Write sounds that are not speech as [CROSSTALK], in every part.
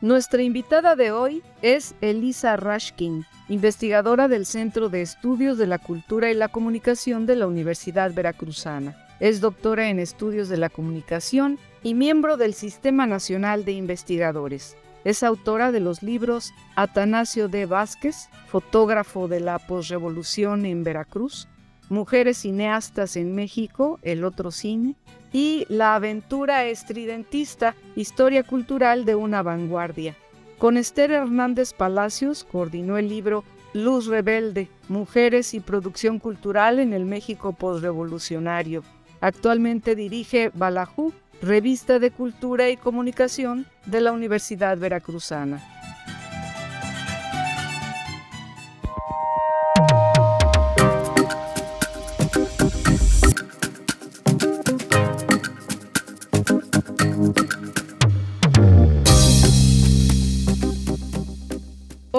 Nuestra invitada de hoy es Elisa Rashkin, investigadora del Centro de Estudios de la Cultura y la Comunicación de la Universidad Veracruzana. Es doctora en Estudios de la Comunicación y miembro del Sistema Nacional de Investigadores. Es autora de los libros Atanasio D. Vázquez, fotógrafo de la posrevolución en Veracruz, Mujeres cineastas en México, El otro cine, y La aventura estridentista, historia cultural de una vanguardia. Con Esther Hernández Palacios coordinó el libro Luz Rebelde, Mujeres y Producción Cultural en el México Postrevolucionario. Actualmente dirige Balajú, revista de cultura y comunicación de la Universidad Veracruzana.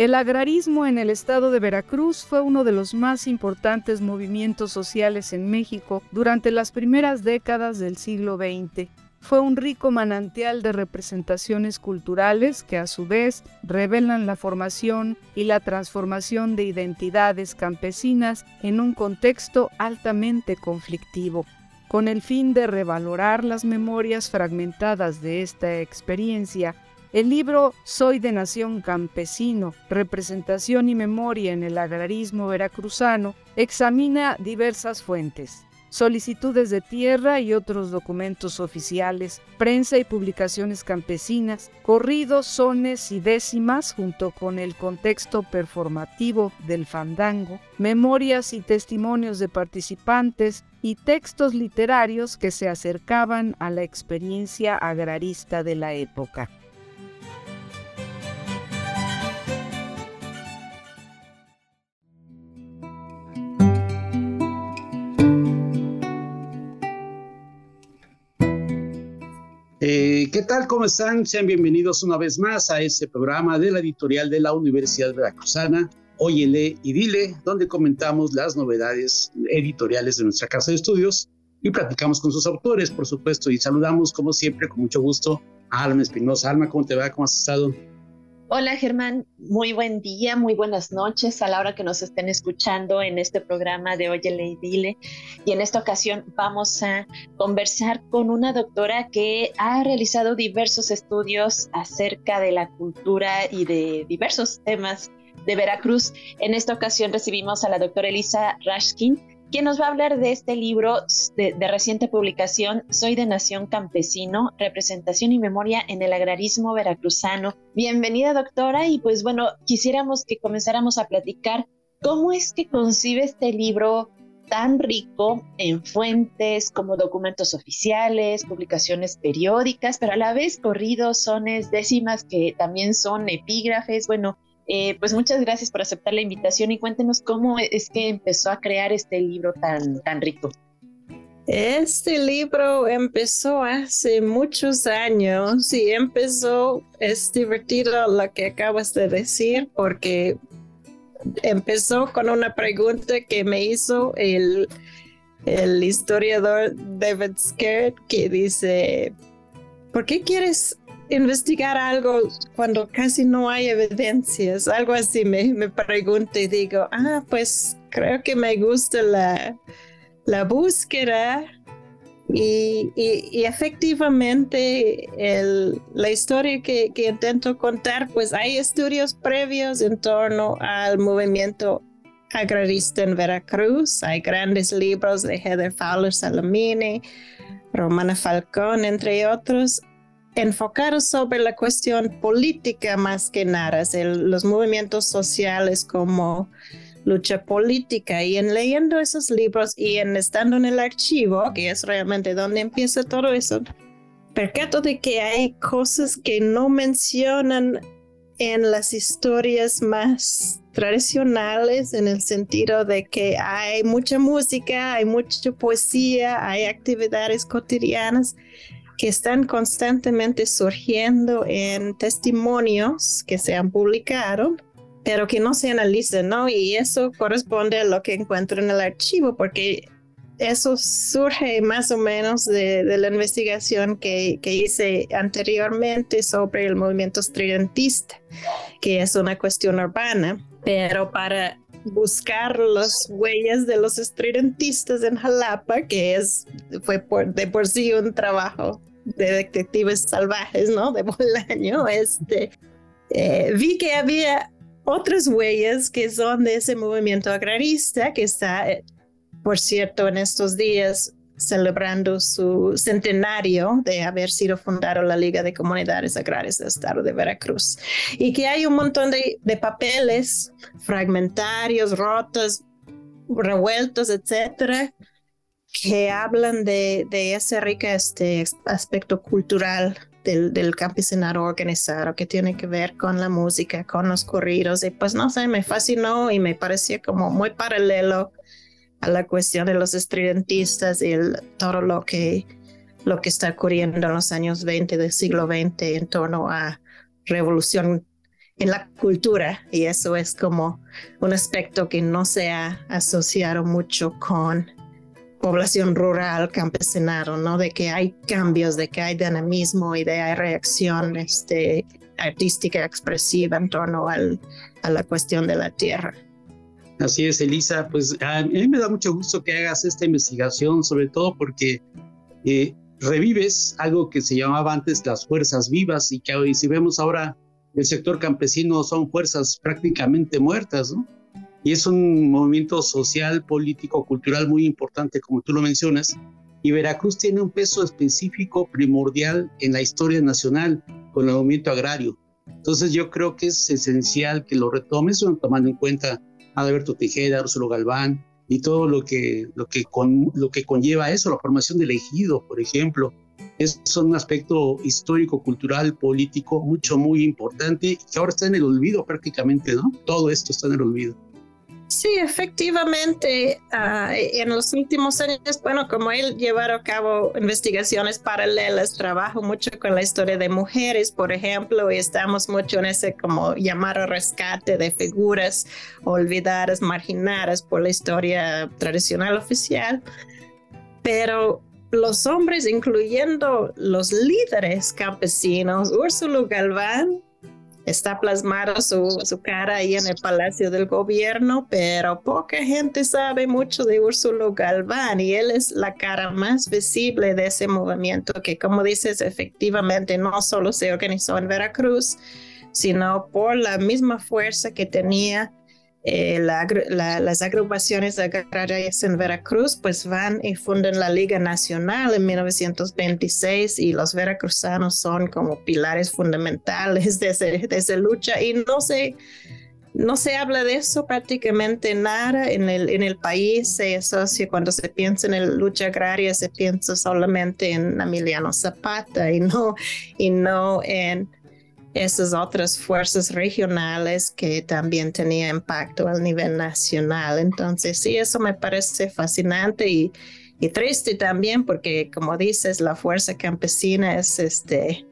El agrarismo en el estado de Veracruz fue uno de los más importantes movimientos sociales en México durante las primeras décadas del siglo XX. Fue un rico manantial de representaciones culturales que a su vez revelan la formación y la transformación de identidades campesinas en un contexto altamente conflictivo. Con el fin de revalorar las memorias fragmentadas de esta experiencia, el libro Soy de Nación Campesino, Representación y Memoria en el Agrarismo Veracruzano examina diversas fuentes, solicitudes de tierra y otros documentos oficiales, prensa y publicaciones campesinas, corridos, sones y décimas junto con el contexto performativo del fandango, memorias y testimonios de participantes y textos literarios que se acercaban a la experiencia agrarista de la época. ¿Qué tal? ¿Cómo están? Sean bienvenidos una vez más a este programa de la editorial de la Universidad Veracruzana, Óyele y Dile, donde comentamos las novedades editoriales de nuestra casa de estudios y platicamos con sus autores, por supuesto, y saludamos como siempre con mucho gusto a Alma Espinosa. Alma, ¿cómo te va? ¿Cómo has estado? Hola Germán, muy buen día, muy buenas noches a la hora que nos estén escuchando en este programa de Oye y Dile. Y en esta ocasión vamos a conversar con una doctora que ha realizado diversos estudios acerca de la cultura y de diversos temas de Veracruz. En esta ocasión recibimos a la doctora Elisa Rashkin, quien nos va a hablar de este libro de, reciente publicación, Soy de Nación Campesino, Representación y Memoria en el Agrarismo Veracruzano. Bienvenida, doctora, y pues bueno, quisiéramos que comenzáramos a platicar cómo es que concibe este libro tan rico en fuentes como documentos oficiales, publicaciones periódicas, pero a la vez corridos, sones, décimas que también son epígrafes, bueno, eh, pues muchas gracias por aceptar la invitación y cuéntenos cómo es que empezó a crear este libro tan, tan rico. Este libro empezó hace muchos años y empezó, es divertido lo que acabas de decir porque empezó con una pregunta que me hizo el, el historiador David Scared que dice, ¿por qué quieres investigar algo cuando casi no hay evidencias, algo así me, me pregunto y digo, ah, pues creo que me gusta la, la búsqueda y, y, efectivamente la historia que, que, intento contar, pues hay estudios previos en torno al movimiento agrarista en Veracruz, hay grandes libros de Heather Fowler Salamini, Romana Falcón, entre otros, enfocar sobre la cuestión política más que nada, los movimientos sociales como lucha política. Y en leyendo esos libros y en estando en el archivo, que es realmente donde empieza todo eso, percato de que hay cosas que no mencionan en las historias más tradicionales en el sentido de que hay mucha música, hay mucha poesía, hay actividades cotidianas que están constantemente surgiendo en testimonios que se han publicado, pero que no se analizan, ¿no? Y eso corresponde a lo que encuentro en el archivo, porque eso surge más o menos de, la investigación que, que, hice anteriormente sobre el movimiento estridentista, que es una cuestión urbana, pero para buscar las huellas de los estridentistas en Jalapa, que es, fue por, de por sí un trabajo de detectives salvajes, ¿no? De Bolaño, [LAUGHS] este, eh, vi que había otras huellas que son de ese movimiento agrarista que está eh, por cierto, en estos días celebrando su centenario de haber sido fundado la Liga de Comunidades Agrarias del Estado de Veracruz. Y que hay un montón de, papeles fragmentarios, rotos, revueltos, etcétera, que hablan de, ese rico este aspecto cultural del, campesinado organizado que tiene que ver con la música, con los corridos. Y pues no sé, me fascinó y me parecía como muy paralelo a la cuestión de los estridentistas y el, todo lo que, lo que está ocurriendo en los años 20 del siglo XX en torno a revolución en la cultura y eso es como un aspecto que no se ha asociado mucho con población rural, campesinado, ¿no? De que hay cambios, de que hay dinamismo y de hay reacción este, artística expresiva en torno al, a la cuestión de la tierra. Así es, Elisa. Pues a mí me da mucho gusto que hagas esta investigación, sobre todo porque eh, revives algo que se llamaba antes las fuerzas vivas y que hoy, si vemos ahora el sector campesino son fuerzas prácticamente muertas, ¿no? Y es un movimiento social, político, cultural muy importante, como tú lo mencionas. Y Veracruz tiene un peso específico, primordial en la historia nacional con el movimiento agrario. Entonces yo creo que es esencial que lo retomes, tomando en cuenta Alberto Tejeda, Úrsulo Galván y todo lo que, lo, que con, lo que conlleva eso, la formación del ejido, por ejemplo. Es un aspecto histórico, cultural, político, mucho, muy importante, que ahora está en el olvido prácticamente, ¿no? Todo esto está en el olvido. Sí, efectivamente, ah, en los últimos años, bueno, como él llevar a cabo investigaciones paralelas, trabajo mucho con la historia de mujeres, por ejemplo, y estamos mucho en ese como llamar a rescate de figuras olvidadas, marginadas por la historia tradicional oficial, pero los hombres, incluyendo los líderes campesinos, Úrsulo Galván, está plasmado su, cara ahí en el Palacio del Gobierno, pero poca gente sabe mucho de Úrsulo Galván y él es la cara más visible de ese movimiento que, como dices, efectivamente no solo se organizó en Veracruz, sino por la misma fuerza que tenía eh, las agrupaciones agrarias en Veracruz pues van y fundan la Liga Nacional en 1926 y los veracruzanos son como pilares fundamentales de, esa lucha. Y no se, no se habla de eso prácticamente nada en el, en el país, se asocia cuando se piensa en la lucha agraria se piensa solamente en Emiliano Zapata y no, y no en esas otras fuerzas regionales que también tenían impacto a nivel nacional. Entonces, sí, eso me parece fascinante y, triste también porque, como dices, la fuerza campesina es este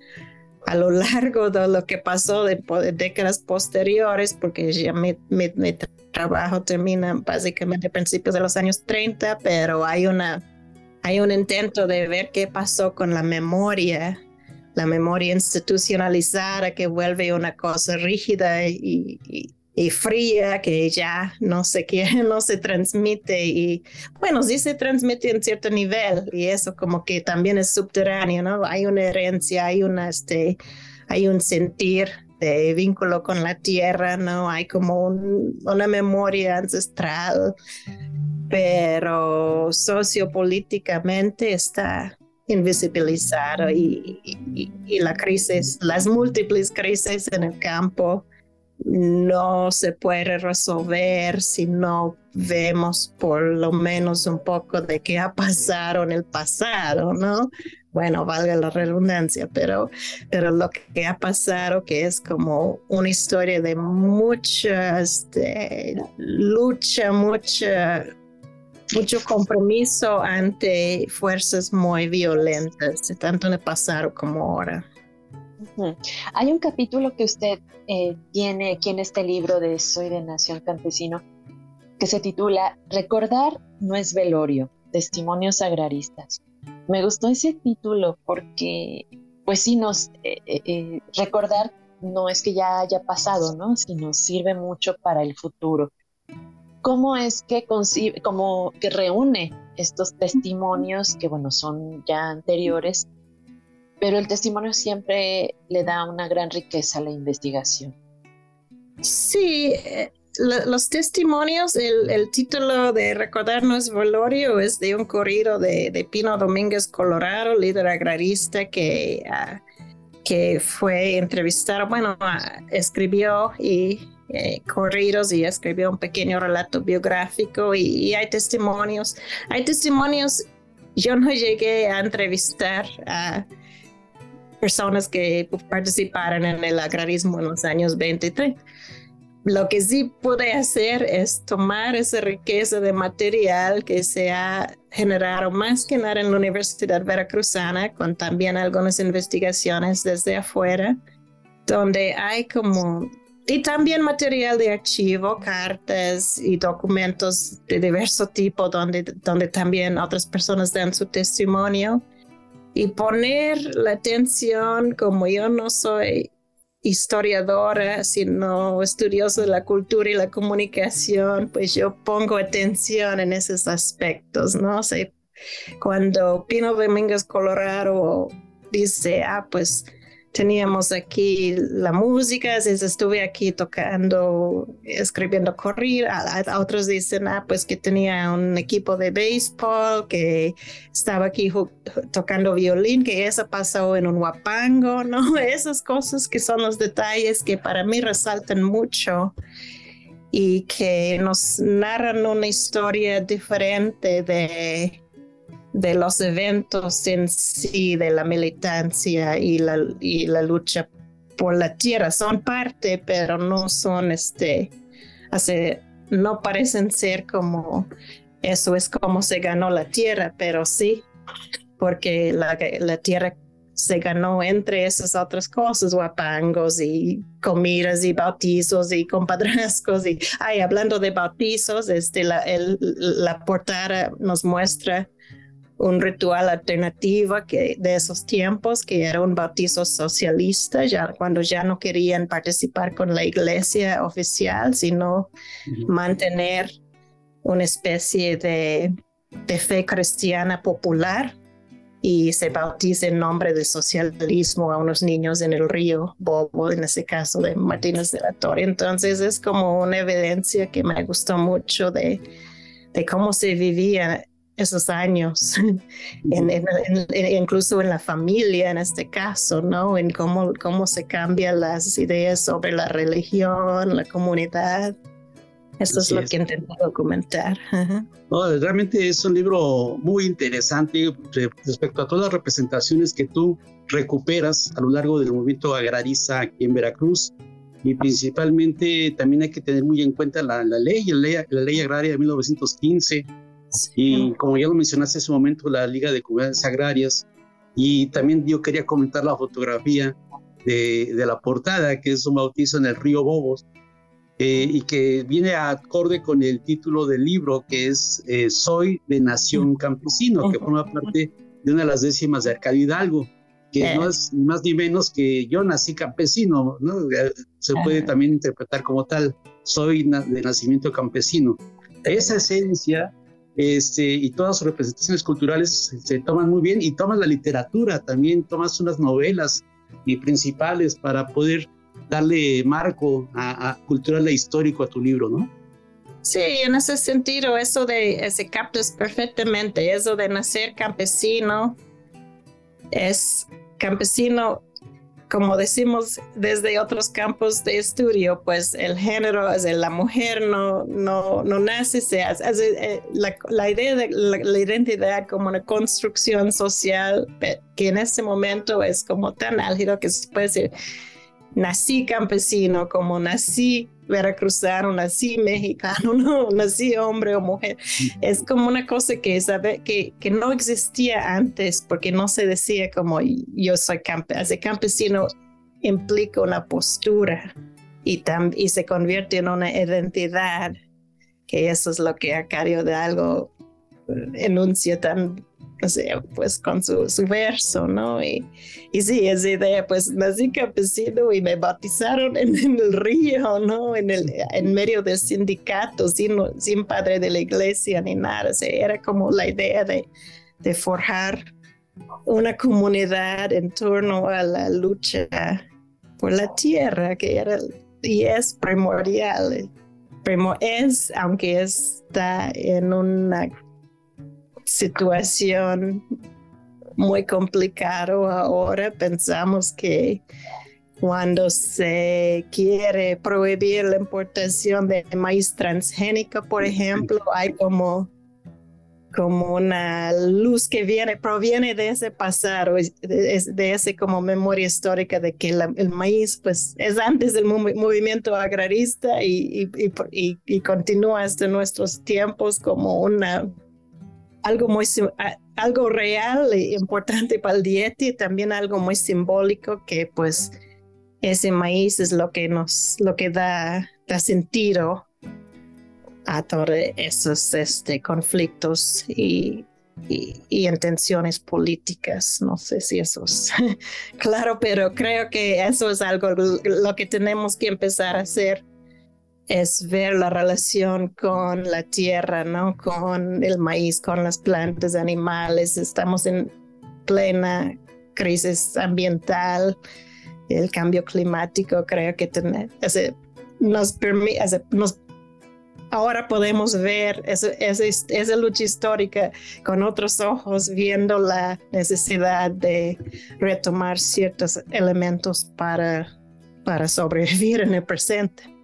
a lo largo de lo que pasó de, décadas posteriores, porque ya mi, mi, trabajo termina básicamente a principios de los años 30, pero hay una hay un intento de ver qué pasó con la memoria la memoria institucionalizada que vuelve una cosa rígida y, fría que ya no se quiere, [LAUGHS] no se transmite y bueno, sí se transmite en cierto nivel y eso como que también es subterráneo, ¿no? Hay una herencia, hay una, este, hay un sentir de vínculo con la tierra, ¿no? Hay como una memoria ancestral, pero sociopolíticamente está invisibilizado y, y, la crisis, las múltiples crisis en el campo no se puede resolver si no vemos por lo menos un poco de qué ha pasado en el pasado, ¿no? Bueno, valga la redundancia, pero, pero lo que ha pasado que es como una historia de mucha este, lucha, mucha, mucho compromiso ante fuerzas muy violentas, tanto en el pasado como ahora. Hay un capítulo que usted eh, tiene aquí en este libro de Soy de Nación Campesino que se titula Recordar no es velorio, testimonios agraristas. Me gustó ese título porque, pues sí, nos eh, eh, recordar no es que ya haya pasado, ¿no? Sino sirve mucho para el futuro. ¿Cómo es que concibe, como que reúne estos testimonios que, bueno, son ya anteriores pero el testimonio siempre le da una gran riqueza a la investigación. Sí, eh, los testimonios, el, título de Recordarnos Valorio es de un corrido de, Pino Domínguez Colorado, líder agrarista que, ah, que fue entrevistado, bueno, ah, escribió y eh, corridos y escribió un pequeño relato biográfico y, y, hay testimonios. Hay testimonios, yo no llegué a entrevistar a personas que participaron en el agrarismo en los años 23. Lo que sí pude hacer es tomar esa riqueza de material que se ha generado más que nada en la Universidad Veracruzana, con también algunas investigaciones desde afuera, donde hay como y también material de archivo, cartas y documentos de diverso tipo donde, donde también otras personas dan su testimonio y poner la atención, como yo no soy historiadora, sino estudioso de la cultura y la comunicación, pues yo pongo atención en esos aspectos, ¿no? sé cuando Pino Domínguez Colorado dice, ah, pues teníamos aquí la música, estuve aquí tocando, escribiendo correr, a, otros dicen, ah, pues que tenía un equipo de béisbol, que estaba aquí tocando violín, que eso pasó en un huapango, [LAUGHS] ¿no? Esas cosas que son los detalles que para mí resaltan mucho y que nos narran una historia diferente de de los eventos en sí, de la militancia y la, y la lucha por la tierra. Son parte, pero no son este, hace, no parecen ser como eso es como se ganó la tierra, pero sí, porque la, la tierra se ganó entre esas otras cosas, guapangos y comidas y bautizos y compadrazcos. Y ay, hablando de bautizos, este, la, la portada nos muestra un ritual alternativo que de esos tiempos que era un bautizo socialista ya cuando ya no querían participar con la iglesia oficial sino mantener una especie de, de, fe cristiana popular y se bautiza en nombre del socialismo a unos niños en el río Bobo, en ese caso de Martínez de la Torre. Entonces es como una evidencia que me gustó mucho de, de cómo se vivía esos años, [LAUGHS] incluso en la familia en este caso, ¿no? En cómo, cómo se cambian las ideas sobre la religión, la comunidad. Eso es lo que intento documentar. realmente es un libro muy interesante respecto a todas las representaciones que tú recuperas a lo largo del movimiento agrarista aquí en Veracruz. Y principalmente también hay que tener muy en cuenta la, ley, la ley, la ley agraria de 1915, y como ya lo mencionaste hace un momento, la Liga de Comunidades Agrarias. Y también yo quería comentar la fotografía de, de la portada, que es un bautizo en el río Bobos, eh, y que viene acorde con el título del libro, que es eh, Soy de Nación Campesino, que forma parte de una de las décimas de Arcadio Hidalgo, que no es más ni menos que yo nací campesino, ¿no? se puede también interpretar como tal, soy de nacimiento campesino. Esa esencia este, y todas sus representaciones culturales se, toman muy bien y tomas la literatura también, tomas unas novelas principales para poder darle marco a, cultural e histórico a tu libro, ¿no? Sí, en ese sentido, eso de, se captas perfectamente, eso de nacer campesino, es campesino como decimos desde otros campos de estudio, pues el género, es la mujer no, no, no nace, se hace, eh, la, idea de la, identidad como una construcción social que en este momento es como tan álgido que se puede decir, nací campesino, como nací veracruzano, nací mexicano, [LAUGHS] no, nací hombre o mujer. Es como una cosa que, sabe, que, que no existía antes porque no se decía como yo soy campesino. campesino implica una postura y, y se convierte en una identidad, que eso es lo que Acario de algo enuncia tan pues con su, verso, ¿no? Y, y sí, esa idea, pues nací campesino y me bautizaron en, el río, ¿no? En, el, en medio de sindicatos, sin, sin padre de la iglesia ni nada. O era como la idea de, de forjar una comunidad en torno a la lucha por la tierra, que era y es primordial. Primo es, aunque está en una situación muy complicado ahora. Pensamos que cuando se quiere prohibir la importación de maíz transgénico, por ejemplo, hay como, como una luz que viene, proviene de ese pasado, de, de ese como memoria histórica de que el maíz pues es antes del movimiento agrarista y, y, y continúa hasta nuestros tiempos como una algo muy algo real e importante para el dieta y también algo muy simbólico que pues ese maíz es lo que nos lo que da, da sentido a todos esos este, conflictos y, y, y, intenciones políticas. No sé si eso es [LAUGHS] claro, pero creo que eso es algo lo que tenemos que empezar a hacer es ver la relación con la tierra, ¿no? Con el maíz, con las plantas, animales. Estamos en plena crisis ambiental, el cambio climático, creo que nos permite, ahora podemos ver esa, lucha histórica con otros ojos, viendo la necesidad de retomar ciertos elementos para, para sobrevivir en el presente.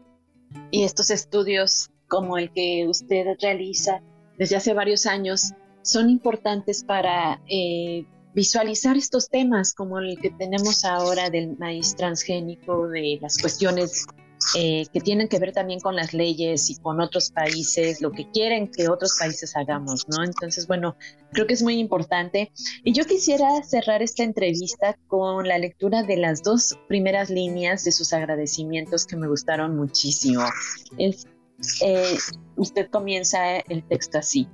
Y estos estudios como el que usted realiza desde hace varios años son importantes para eh, visualizar estos temas como el que tenemos ahora del maíz transgénico, de las cuestiones eh, que tienen que ver también con las leyes y con otros países, lo que quieren que otros países hagamos, ¿no? Entonces, bueno, creo que es muy importante. Y yo quisiera cerrar esta entrevista con la lectura de las dos primeras líneas de sus agradecimientos que me gustaron muchísimo. Eh, usted comienza el texto así.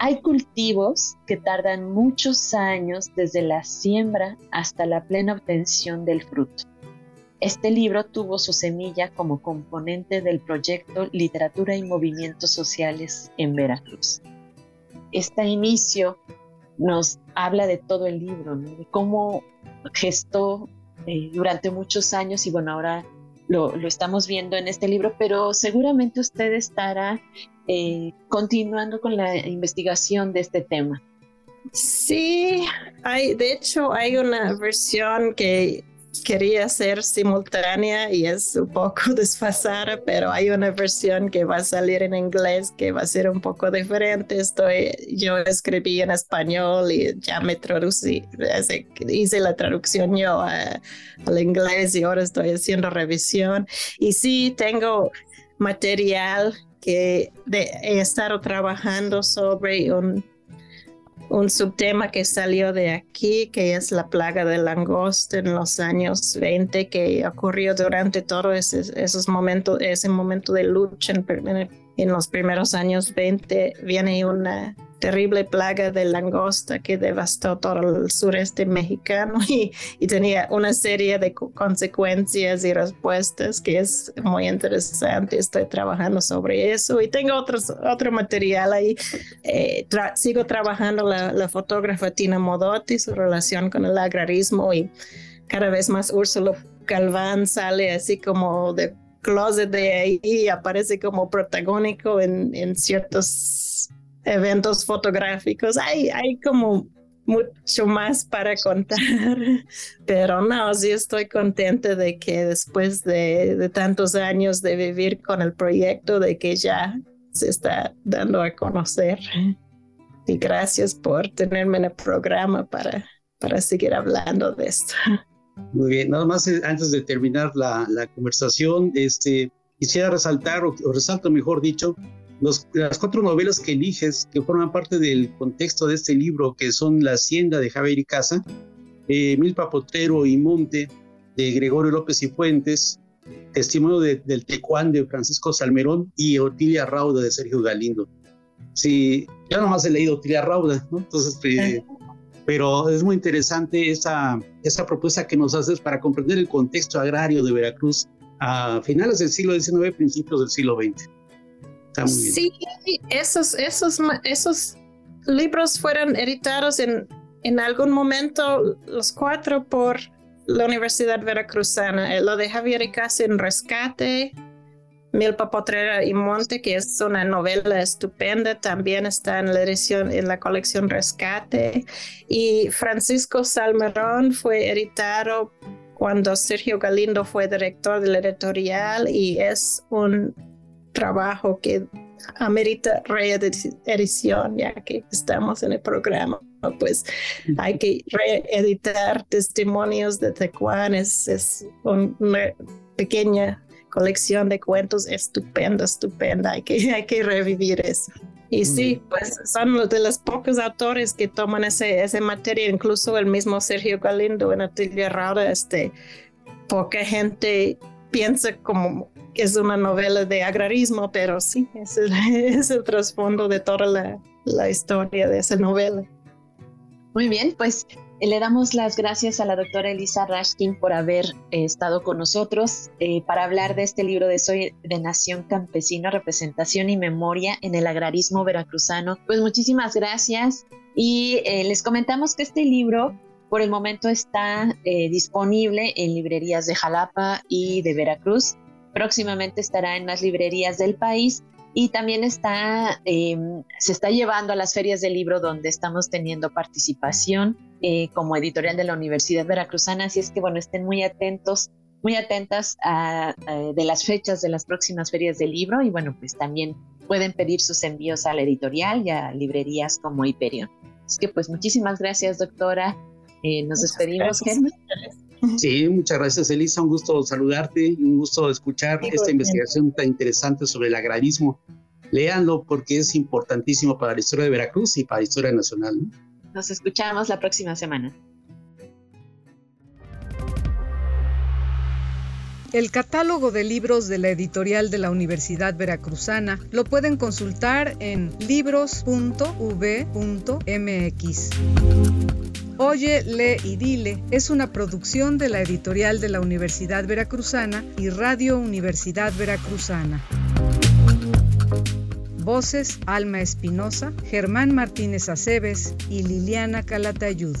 Hay cultivos que tardan muchos años desde la siembra hasta la plena obtención del fruto este libro tuvo su semilla como componente del proyecto Literatura y Movimientos Sociales en Veracruz. Este inicio nos habla de todo el libro, de cómo gestó eh, durante muchos años y bueno, ahora lo, estamos viendo en este libro, pero seguramente usted estará eh, continuando con la investigación de este tema. Sí, hay, de hecho hay una versión que quería ser simultánea y es un poco [LAUGHS] desfasada, pero hay una versión que va a salir en inglés que va a ser un poco diferente. Estoy, yo escribí en español y ya me traducí, hice la traducción yo al inglés y ahora estoy haciendo revisión. Y sí, tengo material que he estado trabajando sobre un un subtema que salió de aquí, que es la plaga de langosta en los años 20, que ocurrió durante todo ese, esos momentos, ese momento de lucha en, en los primeros años 20. Viene una terrible plaga de langosta que devastó todo el sureste mexicano [LAUGHS] y, tenía una serie de consecuencias y respuestas que es muy interesante. Estoy trabajando sobre eso y tengo otros, otro material ahí. Eh, sigo trabajando la, la fotógrafa Tina Modotti, su relación con el agrarismo y cada vez más Úrsulo Calván sale así como de closet de ahí aparece como protagónico en, en ciertos eventos fotográficos. Hay, hay como mucho más para contar, [LAUGHS] pero no, sí estoy contenta de que después de, de, tantos años de vivir con el proyecto, de que ya se está dando a conocer. Y gracias por tenerme en el programa para, para seguir hablando de esto. Muy bien, nada más eh, antes de terminar la, la conversación, este, quisiera resaltar, o, o resalto mejor dicho, las cuatro novelas que eliges, que forman parte del contexto de este libro, que son La Hacienda de Javier y Casa, eh, Milpa y Monte de Gregorio López y Fuentes, Testimonio del Tecuán de Francisco Salmerón y Otilia Rauda de Sergio Galindo. Sí, ya nomás he leído Otilia Rauda, ¿no? Entonces, eh, pero es muy interesante esa, esa propuesta que nos haces para comprender el contexto agrario de Veracruz a finales del siglo XIX, principios del siglo XX. Sí, esos, esos, esos libros fueron editados en, en algún momento, los cuatro, por la Universidad Veracruzana. Eh, lo de Javier y Casa en Rescate, Milpa Potrera y Monte, que es una novela estupenda, también está en la edición, en la colección Rescate. Y Francisco Salmerón fue editado cuando Sergio Galindo fue director de la editorial y es un trabajo que amerita reedición, ya que estamos en el programa. Pues hay que reeditar testimonios de Tecuán, es, una pequeña colección de cuentos estupenda, estupenda, hay que, [LAUGHS] hay que revivir eso. Y sí, pues son de los pocos autores que toman ese, esa materia, incluso el mismo Sergio Galindo en Atelier Rara, este, poca gente piensa como que es una novela de agrarismo, pero sí, es el, [LAUGHS] es el trasfondo de toda la, la, historia de esa novela. Muy bien, pues le damos las gracias a la doctora Elisa Rashkin por haber eh, estado con nosotros eh, para hablar de este libro de Soy de Nación Campesina, Representación y Memoria en el Agrarismo Veracruzano. Pues muchísimas gracias y eh, les comentamos que este libro por el momento está disponible en librerías de Jalapa y de Veracruz próximamente estará en las librerías del país y también está, em, se está llevando a las ferias del libro donde estamos teniendo participación eh, como editorial de la Universidad Veracruzana, así es que bueno, estén muy atentos, muy atentas a, de las fechas de las próximas ferias del libro y bueno, pues también pueden pedir sus envíos a la editorial y a librerías como Hyperion. Así que pues muchísimas gracias doctora, eh, nos despedimos Germán. Sí, muchas gracias Elisa, un gusto saludarte y un gusto escuchar esta investigación tan interesante sobre el agrarismo. Léanlo porque es importantísimo para la historia de Veracruz y para la historia nacional. Nos escuchamos la próxima semana. El catálogo de libros de la editorial de la Universidad Veracruzana lo pueden consultar en libros.v.mx. Oye, lee y dile es una producción de la editorial de la Universidad Veracruzana y Radio Universidad Veracruzana. Voces Alma Espinosa, Germán Martínez Aceves y Liliana Calatayud.